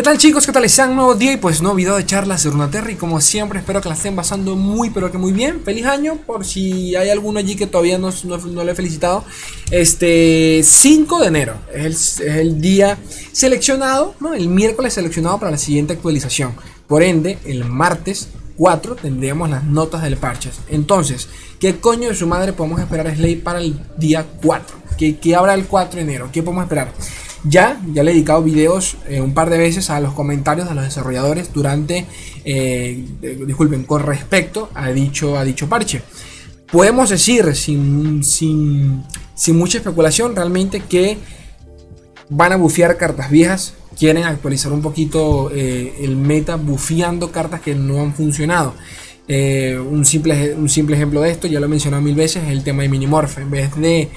¿Qué tal chicos? ¿Qué tal? Sean nuevo día y pues nuevo video de charlas de Runaterra y como siempre espero que la estén pasando muy pero que muy bien. Feliz año por si hay alguno allí que todavía no, no, le he felicitado. Este 5 de enero es el, día seleccionado, ¿no? El miércoles seleccionado para la siguiente actualización. Por ende, el martes 4 tendríamos las notas del parches. Entonces, ¿qué coño de su madre podemos esperar a Slay para el día 4? ¿Qué, qué habrá el 4 de enero? ¿Qué podemos esperar? Ya, ya le he dedicado videos eh, un par de veces a los comentarios de los desarrolladores durante, eh, disculpen, con respecto a dicho, a dicho parche. Podemos decir, sin, sin, sin mucha especulación, realmente que van a bufear cartas viejas, quieren actualizar un poquito eh, el meta bufeando cartas que no han funcionado. un, simple, un simple ejemplo de esto, ya lo he mencionado mil veces, es el tema de Minimorph. En vez de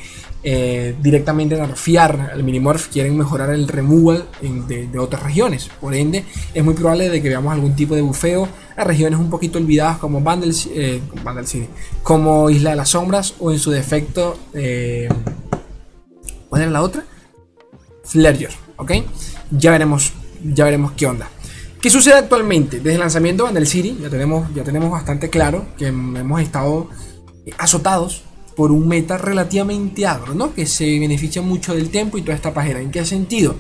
eh, directamente nerfear al Minimorph, quieren mejorar el removal de, otras regiones. Por ende, es muy probable de que veamos algún tipo de bufeo a regiones un poquito olvidadas como Vandal, eh, City, como Isla de las Sombras o en su defecto, eh, ¿cuál era la otra? Flerger, ¿ok? Ya veremos, ya veremos qué onda. ¿Qué sucede actualmente? Desde el lanzamiento de Vandal City ya tenemos, ya tenemos bastante claro que hemos estado azotados por un meta relativamente agro, ¿no? Que se beneficia mucho del tiempo y toda esta pajera. ¿En qué sentido?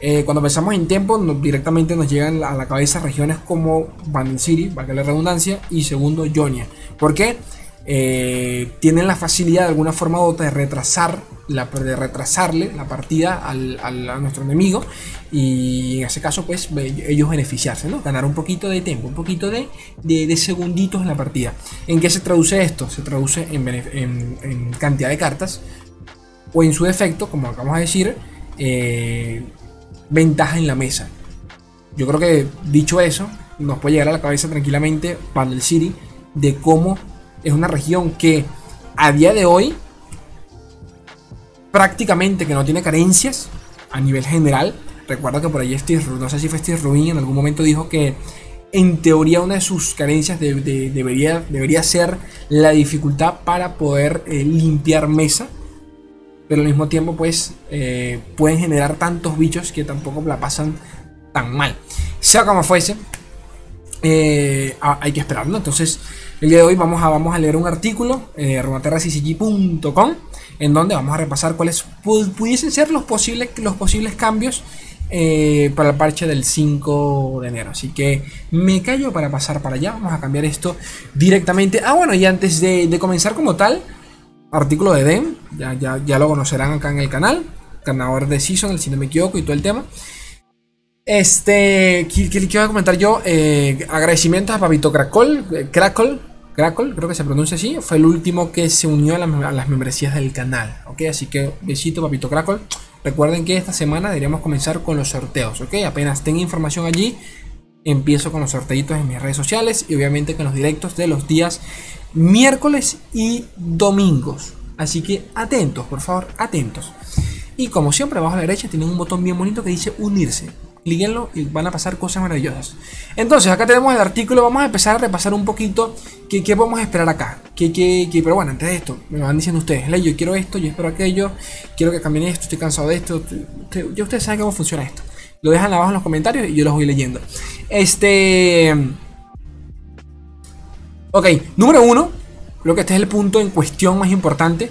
Eh, cuando pensamos en tiempo, directamente nos llegan a la cabeza regiones como Bandit City, valga la redundancia, y segundo, Jonia. ¿Por qué? Eh, tienen la facilidad de alguna forma u otra de retrasar la, de retrasarle la partida al, a nuestro enemigo y en ese caso pues ellos beneficiarse, ¿no? ganar un poquito de tiempo, un poquito de, de, segunditos en la partida. ¿En qué se traduce esto? Se traduce en, cantidad de cartas o en su defecto, como acabamos de decir, eh, ventaja en la mesa. Yo creo que dicho eso, nos puede llegar a la cabeza tranquilamente el City de cómo es una región que a día de hoy prácticamente que no tiene carencias a nivel general. Recuerdo que por ahí Steve, no sé si fue Steve Rubin, en algún momento dijo que en teoría una de sus carencias debería, debería ser la dificultad para poder eh, limpiar mesa. Pero al mismo tiempo pues eh, pueden generar tantos bichos que tampoco la pasan tan mal. Sea como fuese, eh, hay que esperarlo. Entonces el día de hoy vamos a, vamos a leer un artículo, eh, en donde vamos a repasar cuáles pudiesen ser los posibles, los posibles cambios eh, para el parche del 5 de enero. Así que me callo para pasar para allá. Vamos a cambiar esto directamente. Ah, bueno, y antes de, comenzar como tal, artículo de DEM, ya, ya, ya, lo conocerán acá en el canal. Ganador de Season, si no me equivoco, y todo el tema. Este, ¿qué, qué, quiero comentar yo? Eh, agradecimientos a Papito Cracol, eh, Cracol, Cracol, creo que se pronuncia así. Fue el último que se unió a, las membresías del canal. Así que besito, Papito Cracol. Recuerden que esta semana deberíamos comenzar con los sorteos, ¿ok? Apenas tenga información allí, empiezo con los sorteitos en mis redes sociales y obviamente con los directos de los días miércoles y domingos. Así que atentos, por favor, atentos. Y como siempre, abajo a la derecha tienen un botón bien bonito que dice unirse líguenlo y van a pasar cosas maravillosas. Entonces, acá tenemos el artículo, vamos a empezar a repasar un poquito qué, qué podemos esperar acá. Qué, qué, qué, pero bueno, antes de esto, me van diciendo ustedes, Ley, yo quiero esto, yo espero aquello, quiero que cambien esto, estoy cansado de esto. Ya ustedes saben cómo funciona esto. Lo dejan abajo en los comentarios y yo los voy leyendo. Este... Ok, número uno, creo que este es el punto en cuestión más importante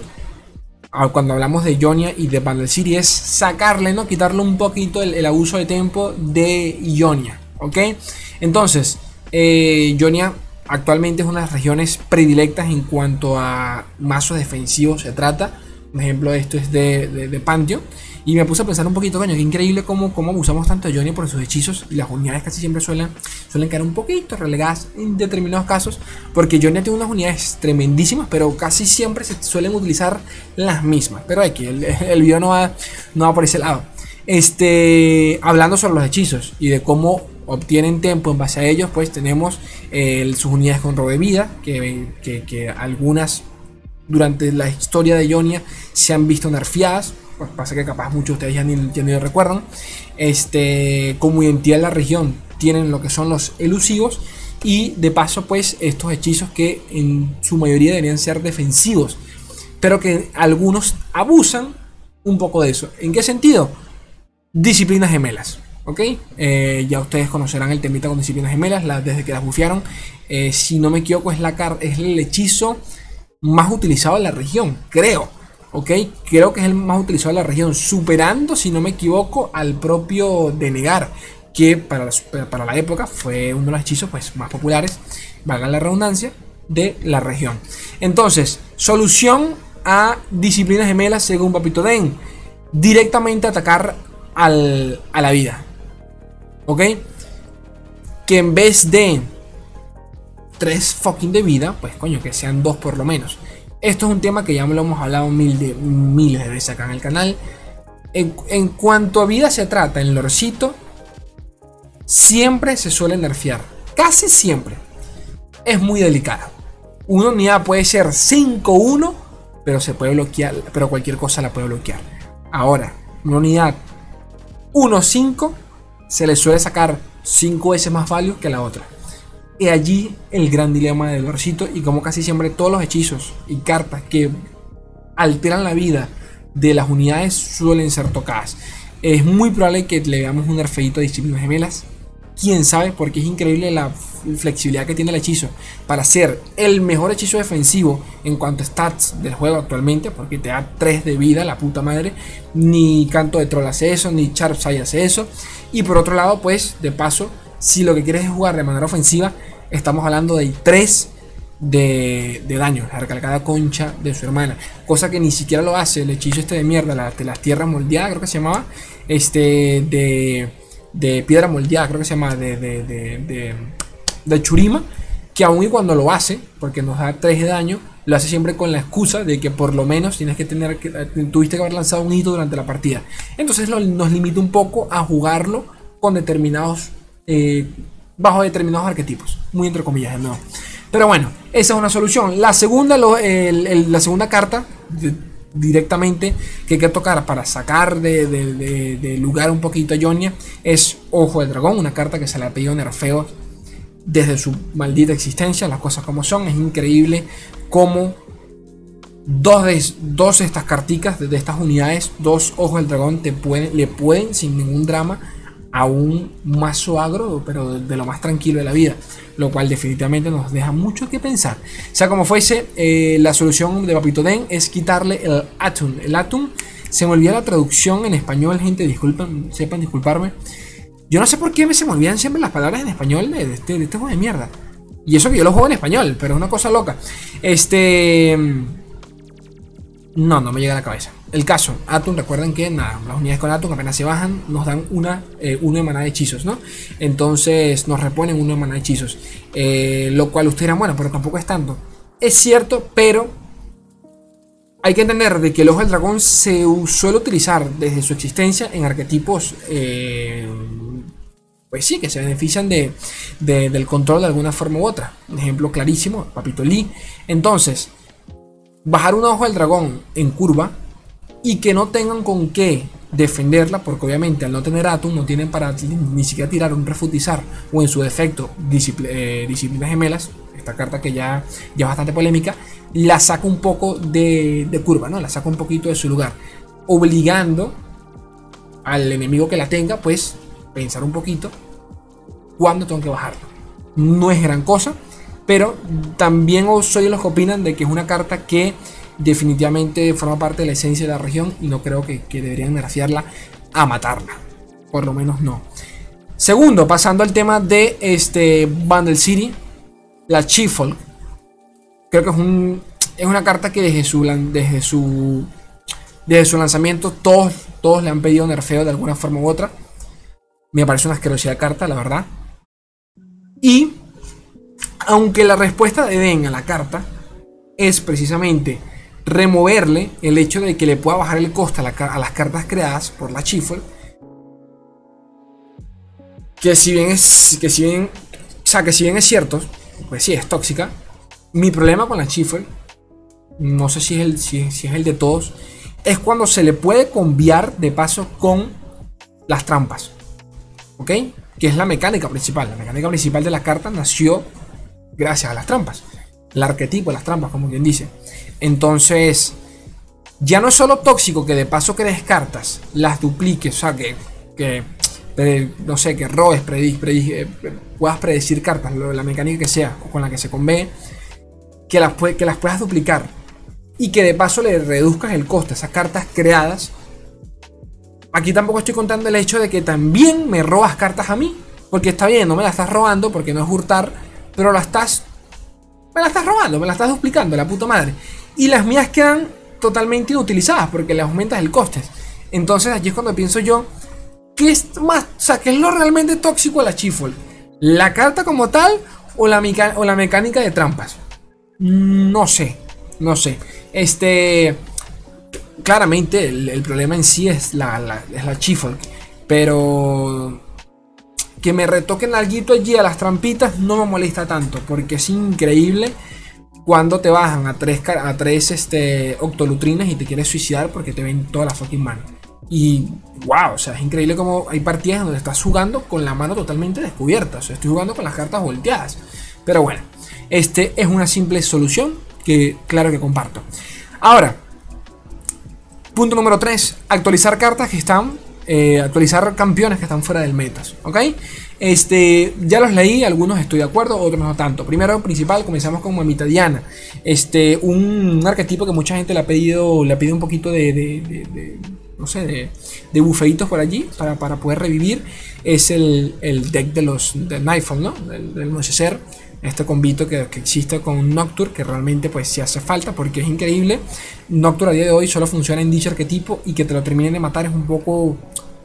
cuando hablamos de Ionia y de Vandal City es sacarle, ¿no? Quitarle un poquito el, abuso de tiempo de Ionia, ¿ok? Entonces, eh, Ionia actualmente es una de las regiones predilectas en cuanto a mazos defensivos se trata. Un ejemplo de esto es de, de, de Pantheon. Y me puse a pensar un poquito, coño, qué increíble cómo, cómo abusamos tanto de Johnny por sus hechizos. Y las unidades casi siempre suelen, suelen quedar un poquito relegadas en determinados casos. Porque Johnny tiene unas unidades tremendísimas, pero casi siempre se suelen utilizar las mismas. Pero aquí el, el video no va, no va por ese lado. Este, hablando sobre los hechizos y de cómo obtienen tiempo en base a ellos, pues tenemos sus unidades con robo de vida, que, que, que algunas durante la historia de Ionia se han visto nerfeadas pues pasa que capaz muchos de ustedes ya ni, ya ni lo recuerdan, este, como identidad de la región tienen lo que son los elusivos y de paso pues estos hechizos que en su mayoría deberían ser defensivos, pero que algunos abusan un poco de eso. ¿En qué sentido? Disciplinas gemelas. ¿Ok? Eh, ya ustedes conocerán el temita con disciplinas gemelas la, desde que las bufiaron. Eh, si no me equivoco, es, la es el hechizo más utilizado en la región, creo. ¿Ok? Creo que es el más utilizado en la región, superando, si no me equivoco, al propio Denegar, que para, para la época fue uno de los hechizos pues, más populares, valga la redundancia, de la región. Entonces, solución a disciplinas gemelas según Papito Den. Directamente atacar al, a la vida. ¿Ok? Que en vez de tres fucking de vida, pues coño, que sean dos por lo menos. Esto es un tema que ya lo hemos hablado mil de, miles de veces acá en el canal. En, cuanto a vida se trata, en Lorcito, siempre se suele nerfear. Casi siempre. Es muy delicado. Una unidad puede ser 5-1, pero se puede bloquear, pero cualquier cosa la puede bloquear. Ahora, una unidad 1-5 se le suele sacar 5 veces más value que la otra. Y allí el gran dilema del Lorcito y como casi siempre todos los hechizos y cartas que alteran la vida de las unidades suelen ser tocadas. Es muy probable que le veamos un nerfeito de disciplinas gemelas. Quién sabe, porque es increíble la flexibilidad que tiene el hechizo para ser el mejor hechizo defensivo en cuanto a stats del juego actualmente, porque te da 3 de vida, la puta madre. Ni Canto de Troll hace eso, ni Sharpside hace eso. Y por otro lado, pues, de paso, si lo que quieres es jugar de manera ofensiva, estamos hablando de 3 de, daño, la recalcada concha de su hermana. Cosa que ni siquiera lo hace el hechizo este de mierda, de las tierras moldeadas, creo que se llamaba. Este de, de piedra moldeada, creo que se llama, de, de, de, Churima. Que aún y cuando lo hace, porque nos da 3 de daño, lo hace siempre con la excusa de que por lo menos tienes que tener que, tuviste que haber lanzado un hito durante la partida. Entonces nos limita un poco a jugarlo con determinados eh, bajo determinados arquetipos. Muy entre comillas, no. Pero bueno, esa es una solución. La segunda, la segunda carta directamente que hay que tocar para sacar de, lugar un poquito a Jonia es Ojo del Dragón, una carta que se le ha pedido nerfeo desde su maldita existencia, las cosas como son. Es increíble cómo dos de, dos de estas carticas, de, estas unidades, dos Ojos del Dragón, te pueden, le pueden sin ningún drama a un mazo agro, pero de, lo más tranquilo de la vida, lo cual definitivamente nos deja mucho que pensar. O sea, como fuese, eh, la solución de Papito Den es quitarle el atum. El atum, se me olvida la traducción en español, gente, disculpen, sepan disculparme. Yo no sé por qué me se me olvidan siempre las palabras en español de, este, de este juego de mierda. Y eso que yo lo juego en español, pero es una cosa loca. Este... No, no me llega a la cabeza. El caso, Atum, recuerden que nada, las unidades con Atum apenas se bajan, nos dan una, eh, de maná de hechizos, ¿no? Entonces nos reponen uno de maná de hechizos. Eh, lo cual usted dirá, bueno, pero tampoco es tanto. Es cierto, pero hay que entender de que el ojo del dragón se suele utilizar desde su existencia en arquetipos, eh, pues sí, que se benefician de, del control de alguna forma u otra. Ejemplo clarísimo, Papito Lee. Entonces, bajar un ojo del dragón en curva y que no tengan con qué defenderla, porque obviamente al no tener Atom no tienen para ni siquiera tirar un refutizar o en su defecto eh, disciplinas gemelas, esta carta que ya, ya es bastante polémica, la saca un poco de, curva, ¿no? La saca un poquito de su lugar, obligando al enemigo que la tenga, pues pensar un poquito cuándo tengo que bajarla. No es gran cosa, pero también soy de los que opinan de que es una carta que definitivamente forma parte de la esencia de la región y no creo que, deberían nerfearla a matarla. Por lo menos no. Segundo, pasando al tema de este Bundle City, la Chifolk. Creo que es, un, es una carta que desde su, desde su, desde su lanzamiento todos, todos le han pedido nerfeo de alguna forma u otra. Me parece una asquerosidad carta, la verdad. Y aunque la respuesta de Den a la carta es precisamente removerle el hecho de que le pueda bajar el coste a, las cartas creadas por la Chiffle. Que si bien es. Que si bien. O sea, que si bien es cierto. Pues sí, es tóxica. Mi problema con la Chiffle. No sé si es, el, si, es el de todos. Es cuando se le puede cambiar de paso con las trampas. ¿Ok? Que es la mecánica principal. La mecánica principal de la carta nació gracias a las trampas. El arquetipo de las trampas, como quien dice. Entonces, ya no es solo tóxico que de paso que descartas las dupliques, o sea, que, no sé, que robes, eh, puedas predecir cartas, la mecánica que sea, con la que se convee, que las, que las puedas duplicar y que de paso le reduzcas el coste a esas cartas creadas. Aquí tampoco estoy contando el hecho de que también me robas cartas a mí. Porque está bien, no me las estás robando porque no es hurtar, pero la estás. Me la estás robando, me la estás duplicando, la puta madre. Y las mías quedan totalmente inutilizadas porque le aumentas el coste. Entonces aquí es cuando pienso yo, ¿qué es más, o sea, qué es lo realmente tóxico a la Chifol? ¿La carta como tal o la, o la mecánica de trampas? No sé, no sé. Este. Claramente el, problema en sí es la, la, es la Pero. Que me retoquen algo allí a las trampitas no me molesta tanto. Porque es increíble cuando te bajan a tres, a tres este, octolutrinas y te quieres suicidar porque te ven toda la fucking mano. Y wow, o sea, es increíble como hay partidas donde estás jugando con la mano totalmente descubierta. O sea, estoy jugando con las cartas volteadas. Pero bueno, este es una simple solución que claro que comparto. Ahora, punto número 3, actualizar cartas que están, eh, actualizar campeones que están fuera del metas, ¿ok? Este, ya los leí, algunos estoy de acuerdo, otros no tanto. Primero, principal, comenzamos con Mamita Diana. Este, un, arquetipo que mucha gente le ha pedido, le ha pedido un poquito de, no sé, de, bufeitos por allí para, poder revivir. Es el, deck de los de Nightfall, ¿no? Del, del este convito que, existe con Nocturne, que realmente pues sí hace falta porque es increíble. Nocturne a día de hoy solo funciona en dicho arquetipo y que te lo terminen de matar es un poco,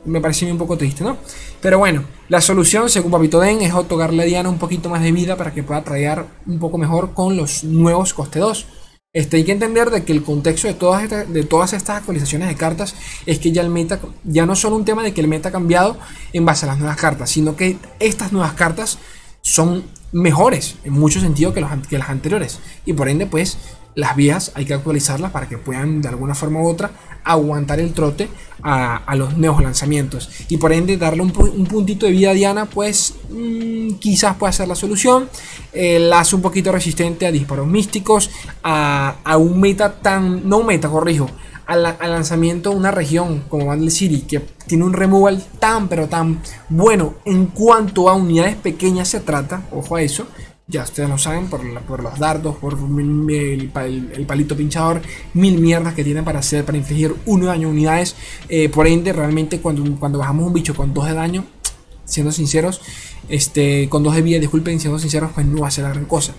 me parece un poco triste, ¿no? Pero bueno, la solución según Papito Den es otorgarle a Diana un poquito más de vida para que pueda tradear un poco mejor con los nuevos coste 2. Este, hay que entender de que el contexto de todas, estas, de todas estas actualizaciones de cartas es que ya el meta, ya no es solo un tema de que el meta ha cambiado en base a las nuevas cartas, sino que estas nuevas cartas son mejores en mucho sentido que, que las anteriores. Y por ende, pues las vías hay que actualizarlas para que puedan de alguna forma u otra aguantar el trote a, los nuevos lanzamientos. Y por ende, darle un, puntito de vida a Diana, pues mm, quizás pueda ser la solución. Eh, la hace un poquito resistente a disparos místicos, a, a un meta tan. No un meta, corrijo al, lanzamiento de una región como Vandal City, que tiene un removal tan pero tan bueno en cuanto a unidades pequeñas se trata, ojo a eso, ya ustedes lo saben, por, por los dardos, por el, palito pinchador, mil mierdas que tienen para hacer, para infligir uno daño a unidades. Eh, por ende, realmente cuando, cuando bajamos un bicho con dos de daño, siendo sinceros, este, con dos de vida, disculpen, siendo sinceros, pues no va a ser la gran cosa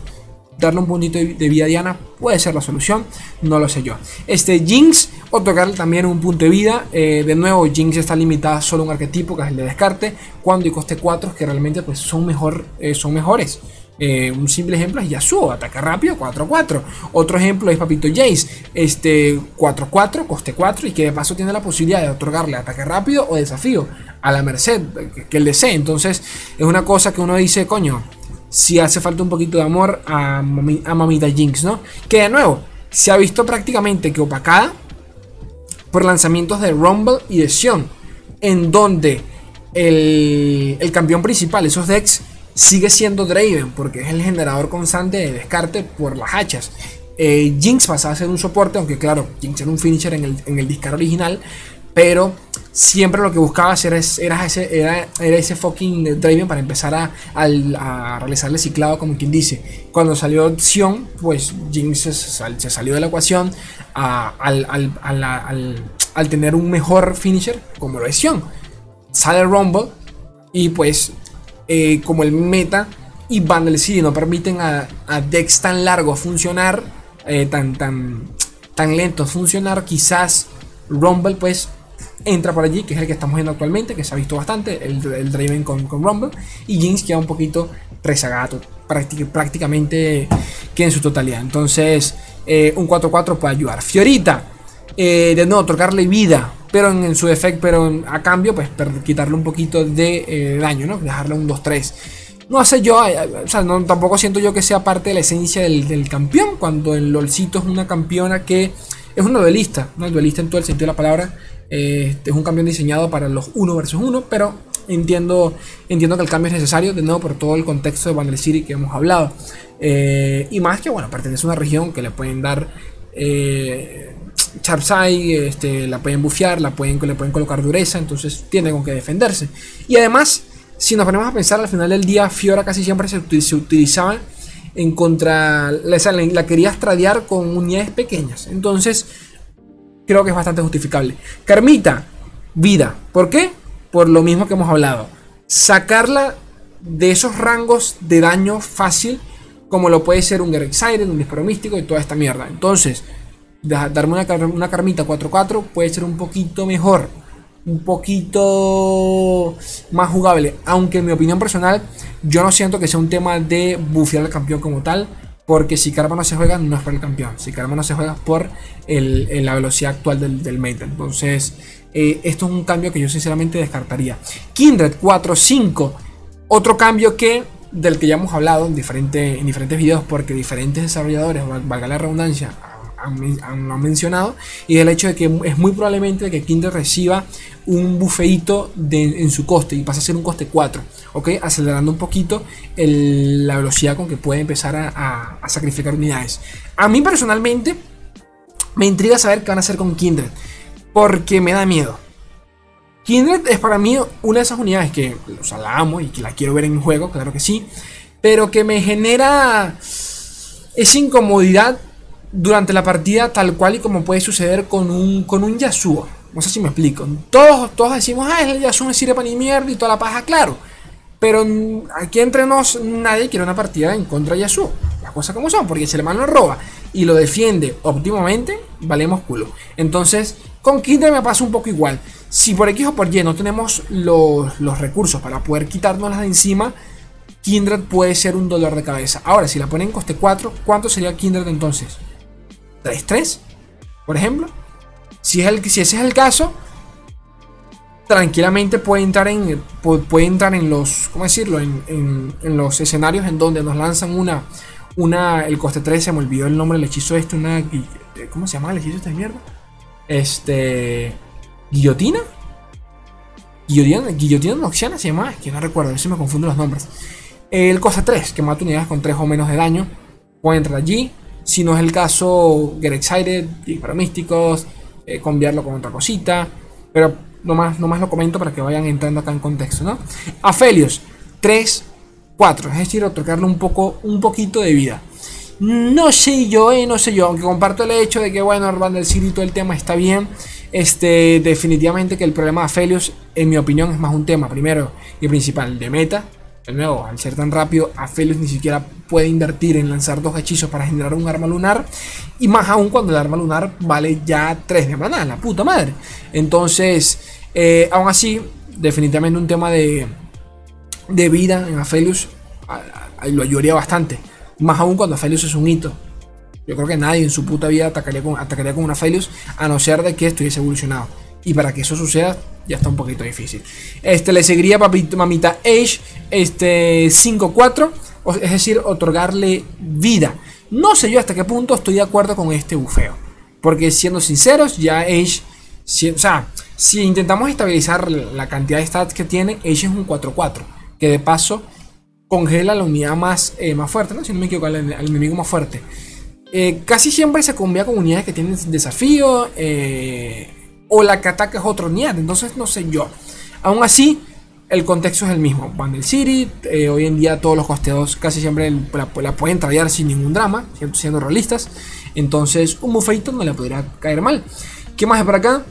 darle un puntito de, vida a Diana puede ser la solución, no lo sé yo. Este Jinx, otorgarle también un punto de vida. Eh, de nuevo, Jinx está limitada solo a un arquetipo que es el de descarte, cuando y coste 4 que realmente pues, son, mejor, eh, son mejores. Eh, un simple ejemplo es Yasuo, ataque rápido, 4-4. Otro ejemplo es Papito Jace, este 4-4, coste 4 y que de paso tiene la posibilidad de otorgarle ataque rápido o desafío a la merced que, que él desee. Entonces es una cosa que uno dice, coño, si hace falta un poquito de amor a, Mamita Jinx, ¿no? Que de nuevo, se ha visto prácticamente que opacada por lanzamientos de Rumble y de Sion, en donde el, campeón principal, esos decks, sigue siendo Draven, porque es el generador constante de descarte por las hachas. Eh, Jinx pasa a ser un soporte, aunque claro, Jinx era un finisher en el, en el discar original, pero siempre lo que buscaba hacer era, ese, era, ese fucking Draven para empezar a, a, realizar el ciclado, como quien dice. Cuando salió Sion, pues Jinx se, salió de la ecuación al, al, tener un mejor finisher como lo es Sion. Sale Rumble y pues eh, como el meta y Bundle City no permiten a, a decks tan largos funcionar, eh, tan, tan, tan lentos funcionar, quizás Rumble pues entra por allí, que es el que estamos viendo actualmente, que se ha visto bastante, el, el Draven con, con, Rumble, y Jinx queda un poquito rezagado, prácticamente que en su totalidad. Entonces, eh, un 4-4 puede ayudar. Fiorita, eh, de nuevo, tocarle vida, pero en, su defecto, pero a cambio, pues quitarle un poquito de eh, daño, ¿no? Dejarle un 2-3. No sé yo, o sea, no, tampoco siento yo que sea parte de la esencia del, del campeón, cuando el LOLcito es una campeona que es una duelista, una duelista en todo el sentido de la palabra, este es un cambio diseñado para los 1 versus 1, pero entiendo, entiendo que el cambio es necesario, de nuevo, por todo el contexto de Bandle City que hemos hablado. Eh, y más que, bueno, pertenece a una región que le pueden dar, eh, este, la pueden bufear, la pueden, le pueden colocar dureza, entonces tiene con qué defenderse. Y además, si nos ponemos a pensar al final del día, Fiora casi siempre se, utilizaba en contra. La, la quería tradear con unidades pequeñas. Entonces, creo que es bastante justificable. Carmita, vida. ¿Por qué? Por lo mismo que hemos hablado. Sacarla de esos rangos de daño fácil, como lo puede ser un Gerek Siren, un Disparo Místico y toda esta mierda. Entonces, darme una, una Carmita 4-4 puede ser un poquito mejor. Un poquito más jugable. Aunque en mi opinión personal, yo no siento que sea un tema de bufear al campeón como tal. Porque si Karma no se juega, no es por el campeón. Si Karma no se juega, por la velocidad actual del, del Entonces, eh, esto es un cambio que yo sinceramente descartaría. Kindred 4-5. Otro cambio que del que ya hemos hablado en, en diferentes videos porque diferentes desarrolladores, valga la redundancia, han, mencionado, y el hecho de que es muy probablemente que Kindred reciba un bufeito en su coste y pasa a ser un coste 4, ¿ok? Acelerando un poquito la velocidad con que puede empezar a, sacrificar unidades. A mí personalmente me intriga saber qué van a hacer con Kindred, porque me da miedo. Kindred es para mí una de esas unidades que o la amo y que la quiero ver en juego, claro que sí, pero que me genera esa incomodidad durante la partida tal cual y como puede suceder con un, con un Yasuo. No sé si me explico. Todos, todos decimos, ah, el Yasuo no sirve para ni mierda y toda la paja, claro. Pero aquí entre nos nadie quiere una partida en contra de Yasuo. Las cosas como son, porque si el hermano roba y lo defiende óptimamente, valemos culo. Entonces, con Kindred me pasa un poco igual. Si por X o por Y no tenemos los, los recursos para poder quitárnoslas de encima, Kindred puede ser un dolor de cabeza. Ahora, si la ponen en coste 4, ¿cuánto sería Kindred entonces? 3-3, por ejemplo. Si, es el, si ese es el caso, tranquilamente puede entrar en, puede entrar en los, ¿cómo decirlo? En, los escenarios en donde nos lanzan una, una, el coste 3, se me olvidó el nombre del hechizo este, una, ¿cómo se llama el hechizo de esta mierda? Este, guillotina. Guillotina, guillotina noxiana se llama, es que no recuerdo, a veces me confundo los nombres. El coste 3, que mata unidades con 3 o menos de daño, puede entrar allí. Si no es el caso, Get Excited, para místicos, eh, cambiarlo con otra cosita. Pero nomás, nomás lo comento para que vayan entrando acá en contexto, ¿no? Aphelios, 3, 4, es decir, otorgarle un, poco, un poquito de vida. No sé yo, eh, no sé yo, aunque comparto el hecho de que, bueno, Urban del City todo el tema está bien. Este, definitivamente que el problema de Aphelios, en mi opinión, es más un tema, primero y principal, de meta. De nuevo, al ser tan rápido, Aphelios ni siquiera puede invertir en lanzar dos hechizos para generar un arma lunar. Y más aún cuando el arma lunar vale ya 3 de maná, la puta madre. Entonces, eh, aún así, definitivamente un tema de, de vida en Aphelios lo ayudaría bastante. Más aún cuando Aphelios es un hito. Yo creo que nadie en su puta vida atacaría con, atacaría con una Aphelios a no ser de que estuviese evolucionado. Y para que eso suceda, ya está un poquito difícil. Este le seguiría papito, mamita Age, este 5-4, es decir, otorgarle vida. No sé yo hasta qué punto estoy de acuerdo con este bufeo. Porque siendo sinceros, ya Age, o sea, si intentamos estabilizar la cantidad de stats que tiene, Age es un 4-4. Que de paso congela la unidad más, eh, más fuerte, ¿no? Si no me equivoco, al, enemigo más fuerte. Eh, casi siempre se combina con unidades que tienen desafío. Eh, o la que ataca es otro unidad. Entonces, no sé yo. Aún así, el contexto es el mismo. Bundle City, eh, hoy en día todos los costeados casi siempre la, pueden tradear sin ningún drama, siendo realistas. Entonces, un bufeito no le podría caer mal. ¿Qué más hay por acá?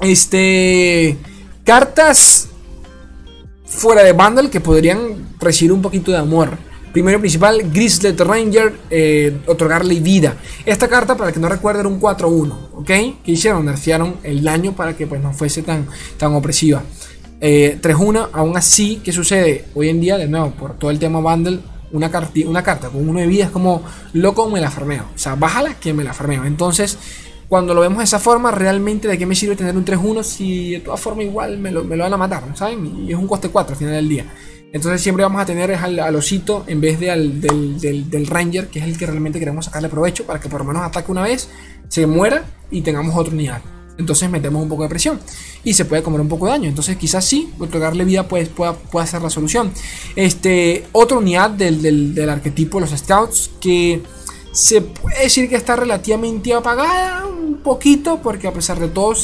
Este. Cartas fuera de bundle que podrían recibir un poquito de amor. Primero principal, Grizzlet Ranger, eh, otorgarle vida. Esta carta, para que no recuerde, era un 4-1, ¿ok? Que hicieron? Nerfearon el daño para que pues, no fuese tan, tan opresiva. Eh, 3-1, aún así, ¿qué sucede? Hoy en día, de nuevo, por todo el tema bundle, una, una carta con uno de vida es como loco, me la farmeo. O sea, bájala que me la farmeo. Entonces, cuando lo vemos de esa forma, realmente de qué me sirve tener un 3-1 si de todas formas igual me lo, me lo van a matar, ¿saben? Y es un coste 4 al final del día. Entonces siempre vamos a tener al, osito en vez de al, del, ranger, que es el que realmente queremos sacarle provecho para que por lo menos ataque una vez, se muera y tengamos otra unidad. Entonces metemos un poco de presión y se puede comer un poco de daño. Entonces quizás sí, otorgarle vida pues, pueda, ser la solución. Este, otra unidad del, del arquetipo, los scouts, que se puede decir que está relativamente apagada, un poquito, porque a pesar de todo,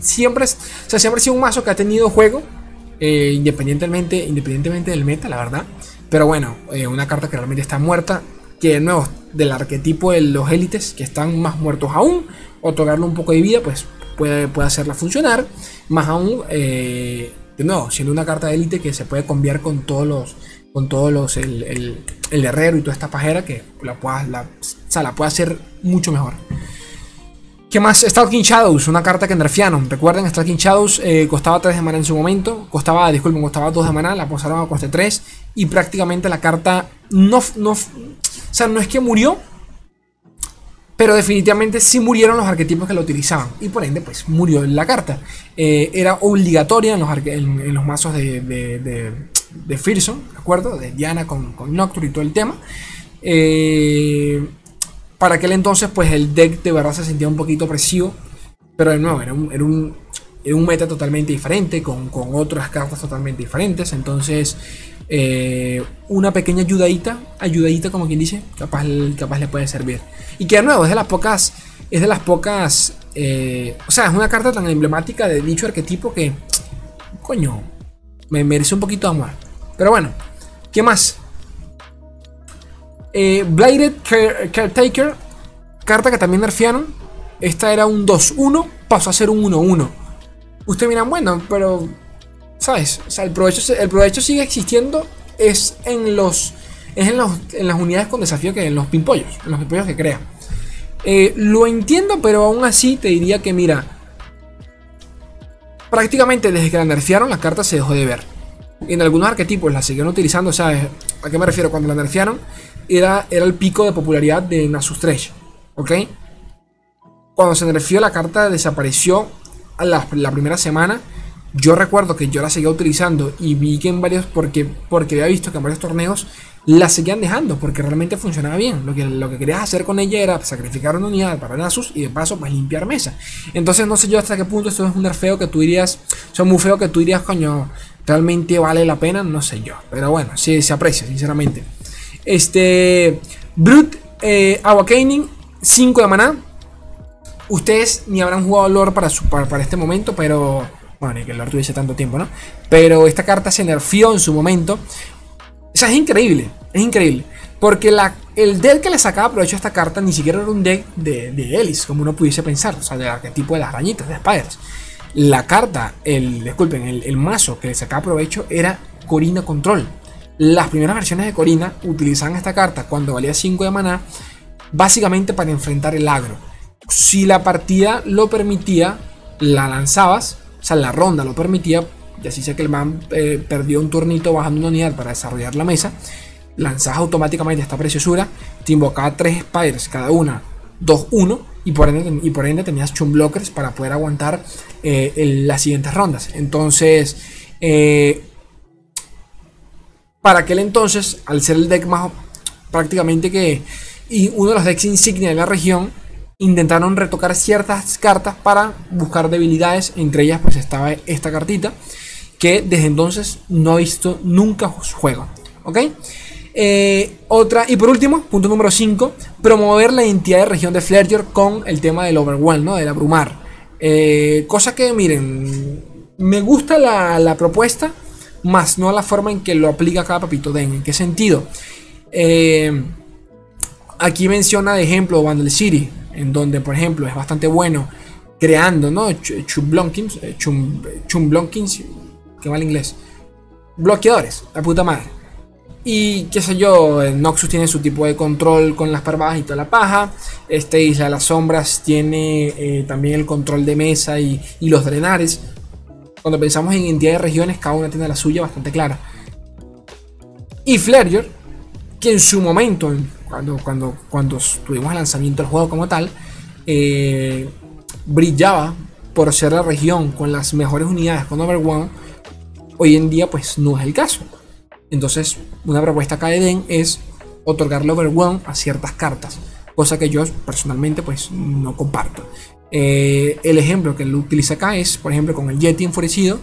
siempre, o sea, siempre ha sido un mazo que ha tenido juego, eh, independientemente, independientemente del meta, la verdad. Pero bueno, eh, una carta que realmente está muerta, que de nuevo, del arquetipo de los élites, que están más muertos aún, otorgarle un poco de vida, pues puede, hacerla funcionar. Más aún, eh, de nuevo, siendo una carta de élite que se puede cambiar con todos los con todos los el, herrero y toda esta pajera que la pueda, la, o la puede hacer mucho mejor. ¿Qué más? Stalking Shadows, una carta que nerfearon. Recuerden, Stalking Shadows eh, costaba 3 de mana en su momento. Costaba, disculpen, costaba 2 de mana. La pasaron a coste 3. Y prácticamente la carta no, no. O sea, no es que murió. Pero definitivamente sí murieron los arquetipos que la utilizaban. Y por ende, pues murió la carta. Eh, era obligatoria en los, en, los mazos de, de, de, ¿de acuerdo? De Diana con, con Nocturne y todo el tema. Eh para aquel entonces, pues el deck de verdad se sentía un poquito opresivo. Pero de nuevo, era un, era un, era un meta totalmente diferente, con, con, otras cartas totalmente diferentes. Entonces, eh, una pequeña ayudadita, ayudadita como quien dice, capaz, capaz le puede servir. Y que de nuevo, es de las pocas, es de las pocas, eh, o sea, es una carta tan emblemática de dicho arquetipo que, coño, me merece un poquito de amor. Pero bueno, ¿qué más? Eh, Bladed Caretaker, carta que también nerfearon. Esta era un 2-1, pasó a ser un 1-1. Ustedes miran, bueno, pero. ¿Sabes? El provecho, el provecho sigue existiendo. Es en los. Es en, los, en las unidades con desafío que en los pimpollos. En los pimpollos que crea. Eh, lo entiendo, pero aún así te diría que, mira. Prácticamente desde que la nerfearon, la carta se dejó de ver. En algunos arquetipos la siguieron utilizando. ¿Sabes? ¿A qué me refiero? Cuando la nerfearon, era, el pico de popularidad de Nasus Thresh. ¿Ok? Cuando se nerfeó la carta desapareció a la, primera semana. Yo recuerdo que yo la seguía utilizando y vi que en varios, porque, porque había visto que en varios torneos la seguían dejando porque realmente funcionaba bien. Lo que, lo que querías hacer con ella era sacrificar una unidad para Nasus y de paso pues limpiar mesa. Entonces no sé yo hasta qué punto esto es un nerfeo que tú dirías, o sea, muy feo que tú dirías, coño, realmente vale la pena, no sé yo. Pero bueno, sí se aprecia, sinceramente. Este. Brute eh, Awakening, 5 de maná. Ustedes ni habrán jugado lore para, para, este momento, pero. Bueno, ni que el lore tuviese tanto tiempo, ¿no? Pero esta carta se nerfeó en su momento. O sea, es increíble. Es increíble. Porque la, el deck que le sacaba provecho a esta carta ni siquiera era un deck de, de Ellis, como uno pudiese pensar. O sea, del arquetipo de las arañitas, de Spiders. La carta, el, disculpen, el, el mazo que le sacaba provecho era Corina Control. Las primeras versiones de Corina utilizaban esta carta cuando valía 5 de maná, básicamente para enfrentar el agro. Si la partida lo permitía, la lanzabas, o sea, la ronda lo permitía, y así sé que el man eh, perdió un turnito bajando una unidad para desarrollar la mesa, lanzabas automáticamente esta preciosura, te invocaba 3 spiders, cada una 2-1, y por, ende, y por ende tenías chum blockers para poder aguantar eh, las siguientes rondas. Entonces, eh, para aquel entonces, al ser el deck más prácticamente que y uno de los decks insignia de la región, intentaron retocar ciertas cartas para buscar debilidades. Entre ellas, pues estaba esta cartita que desde entonces no he visto nunca juego. ¿Ok? Eh, otra, y por último, punto número 5, promover la identidad de región de Fletcher con el tema del overwhelm, ¿no? Del abrumar. Eh, cosa que, miren, me gusta la, la propuesta, más no a la forma en que lo aplica cada papito Den. ¿En qué sentido? Eh, aquí menciona de ejemplo Vandal City, en donde, por ejemplo, es bastante bueno creando, ¿no? Chumblonkins, eh, chumblonkins, que va el inglés. Bloqueadores, la puta madre. Y qué sé yo, Noxus tiene su tipo de control con las parvadas y toda la paja. Esta isla de las sombras tiene eh, también el control de mesa y los drenares cuando pensamos en identidad de regiones, cada una tiene la suya bastante clara. Y Flareor, que en su momento, cuando, cuando, cuando tuvimos el lanzamiento del juego como tal, eh, brillaba por ser la región con las mejores unidades con Overwhelm, hoy en día pues no es el caso. Entonces, una propuesta acá de Den es otorgarle Overwhelm a ciertas cartas, cosa que yo personalmente pues no comparto. Eh, el ejemplo que lo utiliza acá es, por ejemplo, con el Yeti enfurecido,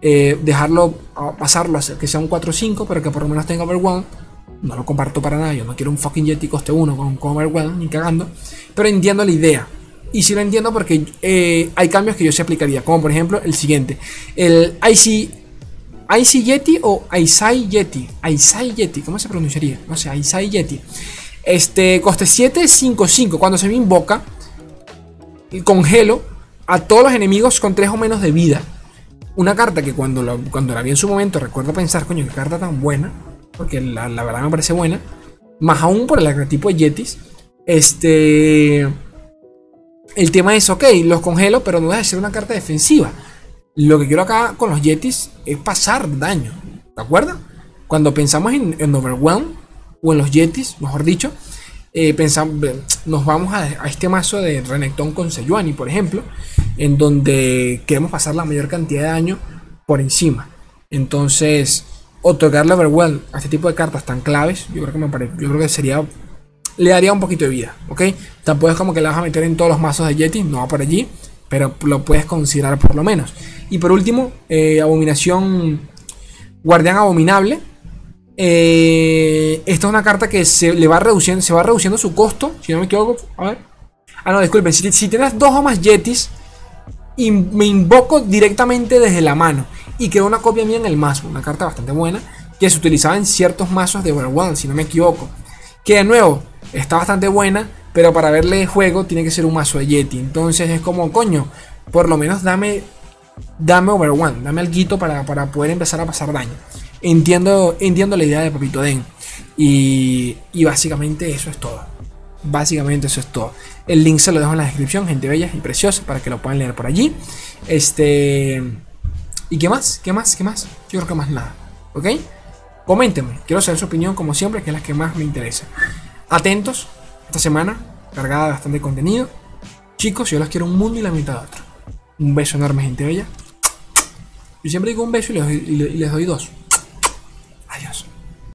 eh, dejarlo pasarlo a que sea un 4-5, pero que por lo menos tenga Overwhelm. No lo comparto para nada, yo no quiero un fucking Yeti coste 1 con, con Overwhelm, ni cagando. Pero entiendo la idea. Y sí lo entiendo porque eh, hay cambios que yo se aplicaría. Como por ejemplo el siguiente. El IC, Yeti o Aisai Yeti. Aisai Yeti. ¿Cómo se pronunciaría? No sé, Aisai Yeti. Este, coste 755. Cuando se me invoca, congelo a todos los enemigos con 3 o menos de vida. Una carta que cuando, cuando la vi en su momento recuerdo pensar, coño, qué carta tan buena. Porque la, la verdad me parece buena. Más aún por el arquetipo de Yetis. Este el tema es, ok, los congelo, pero no deja de ser una carta defensiva. Lo que quiero acá con los Yetis es pasar daño. ¿De acuerdo? Cuando pensamos en, Overwhelm, o en los Yetis, mejor dicho, eh, pensamos, nos vamos a, este mazo de Renekton con Sejuani, por ejemplo, en donde queremos pasar la mayor cantidad de daño por encima. Entonces, otorgarle Overwhelm a este tipo de cartas tan claves, yo creo que me parece, yo creo que sería le daría un poquito de vida, ¿ok? Tampoco es como que la vas a meter en todos los mazos de Yeti, no va por allí, pero lo puedes considerar por lo menos. Y por último, eh, Abominación Guardián Abominable. Eh, esta es una carta que se le va reduciendo, se va reduciendo su costo, si no me equivoco. A ver. Ah, no, disculpen, si, tienes dos o más Yetis, y me invoco directamente desde la mano y creo una copia mía en el mazo, una carta bastante buena que se utilizaba en ciertos mazos de Overwhelm, si no me equivoco. Que de nuevo, está bastante buena, pero para verle juego tiene que ser un mazo de Yeti. Entonces es como, coño, por lo menos dame, dame Overone, dame algo para, para poder empezar a pasar daño. Entiendo, entiendo la idea de Papito Den. Y, básicamente eso es todo. Básicamente eso es todo. El link se lo dejo en la descripción, gente bella y preciosa, para que lo puedan leer por allí. Este. ¿Y qué más? ¿Qué más? ¿Qué más? Yo creo que más nada. ¿Ok? Coméntenme. Quiero saber su opinión, como siempre, que es la que más me interesa atentos esta semana, cargada de bastante contenido. Chicos, yo los quiero un mundo y la mitad de otro. Un beso enorme, gente bella. Yo siempre digo un beso y les doy dos. Adiós.